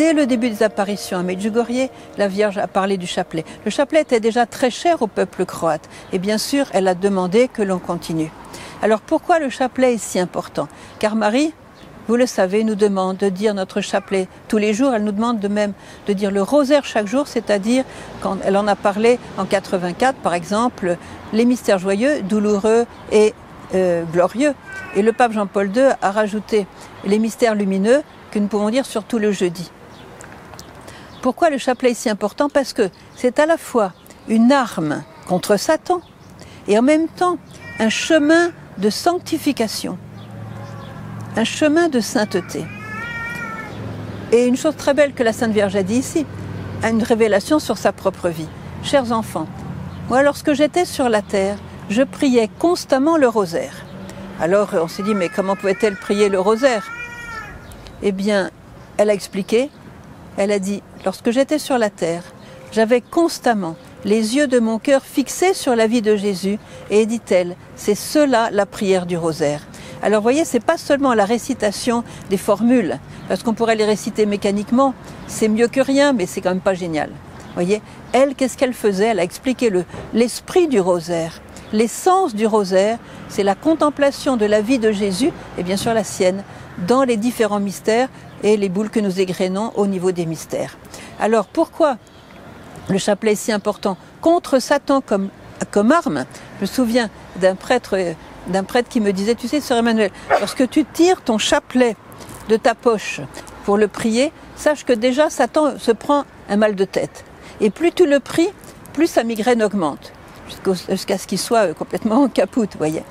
Dès le début des apparitions à Medjugorje, la Vierge a parlé du chapelet. Le chapelet était déjà très cher au peuple croate et bien sûr, elle a demandé que l'on continue. Alors pourquoi le chapelet est si important? Car Marie, vous le savez, nous demande de dire notre chapelet tous les jours. Elle nous demande de même de dire le rosaire chaque jour, c'est-à-dire quand elle en a parlé en 84, par exemple, les mystères joyeux, douloureux et euh, glorieux. Et le pape Jean-Paul II a rajouté les mystères lumineux que nous pouvons dire surtout le jeudi. Pourquoi le chapelet est si important? Parce que c'est à la fois une arme contre Satan et en même temps un chemin de sanctification, un chemin de sainteté. Et une chose très belle que la Sainte Vierge a dit ici, une révélation sur sa propre vie. Chers enfants, moi lorsque j'étais sur la terre, je priais constamment le rosaire. Alors on s'est dit, mais comment pouvait-elle prier le rosaire? Eh bien, elle a expliqué, elle a dit, lorsque j'étais sur la terre, j'avais constamment les yeux de mon cœur fixés sur la vie de Jésus, et dit-elle, c'est cela la prière du rosaire. Alors voyez, c'est pas seulement la récitation des formules, parce qu'on pourrait les réciter mécaniquement, c'est mieux que rien, mais c'est quand même pas génial. Voyez, elle, qu'est-ce qu'elle faisait? Elle a expliqué le l'esprit du rosaire. L'essence du rosaire, c'est la contemplation de la vie de Jésus, et bien sûr la sienne, dans les différents mystères et les boules que nous égrénons au niveau des mystères. Alors pourquoi le chapelet est si important? Contre Satan comme, comme arme Je me souviens d'un prêtre, d'un prêtre qui me disait, tu sais, Sœur Emmanuel, lorsque tu tires ton chapelet de ta poche pour le prier, sache que déjà Satan se prend un mal de tête. Et plus tu le pries, plus sa migraine augmente, jusqu'à ce qu'il soit complètement en capoute, voyez.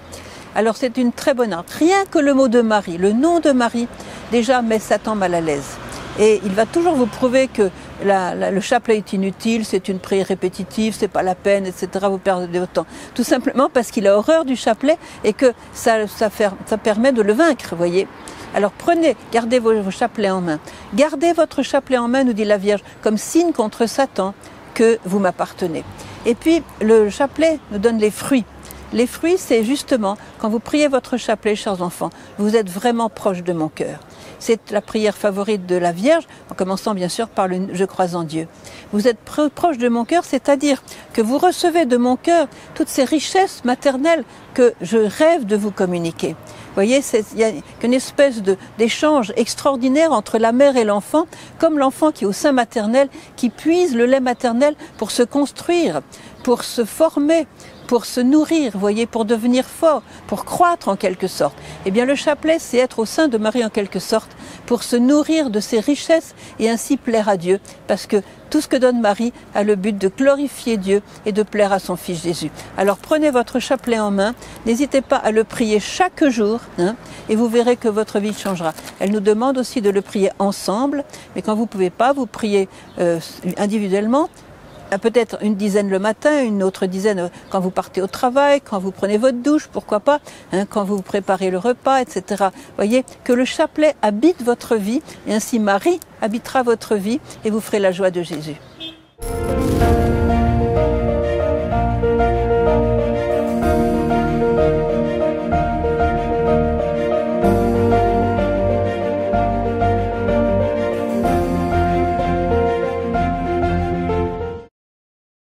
Alors c'est une très bonne arme. Rien que le mot de Marie, le nom de Marie, déjà met Satan mal à l'aise. Et il va toujours vous prouver que le chapelet est inutile, c'est une prière répétitive, c'est pas la peine, etc. Vous perdez votre temps. Tout simplement parce qu'il a horreur du chapelet et que ça, ça, permet de le vaincre, voyez. Alors prenez, gardez vos, vos chapelets en main. Gardez votre chapelet en main, nous dit la Vierge, comme signe contre Satan que vous m'appartenez. Et puis le chapelet nous donne les fruits. Les fruits, c'est justement quand vous priez votre chapelet, chers enfants, vous êtes vraiment proche de mon cœur. C'est la prière favorite de la Vierge, en commençant bien sûr par le Je crois en Dieu. Vous êtes proche de mon cœur, c'est-à-dire que vous recevez de mon cœur toutes ces richesses maternelles que je rêve de vous communiquer. Vous voyez, il y a une espèce d'échange extraordinaire entre la mère et l'enfant, comme l'enfant qui est au sein maternel, qui puise le lait maternel pour se construire, pour se former, pour se nourrir, voyez, pour devenir fort, pour croître en quelque sorte. Eh bien, le chapelet, c'est être au sein de Marie en quelque sorte, pour se nourrir de ses richesses et ainsi plaire à Dieu, parce que tout ce que donne Marie a le but de glorifier Dieu et de plaire à son Fils Jésus. Alors prenez votre chapelet en main, n'hésitez pas à le prier chaque jour, hein, et vous verrez que votre vie changera. Elle nous demande aussi de le prier ensemble, mais quand vous ne pouvez pas, vous priez euh, individuellement, peut-être une dizaine le matin, une autre dizaine euh, quand vous partez au travail, quand vous prenez votre douche, pourquoi pas, hein, quand vous préparez le repas, etc. Voyez que le chapelet habite votre vie et ainsi Marie habitera votre vie et vous ferez la joie de Jésus.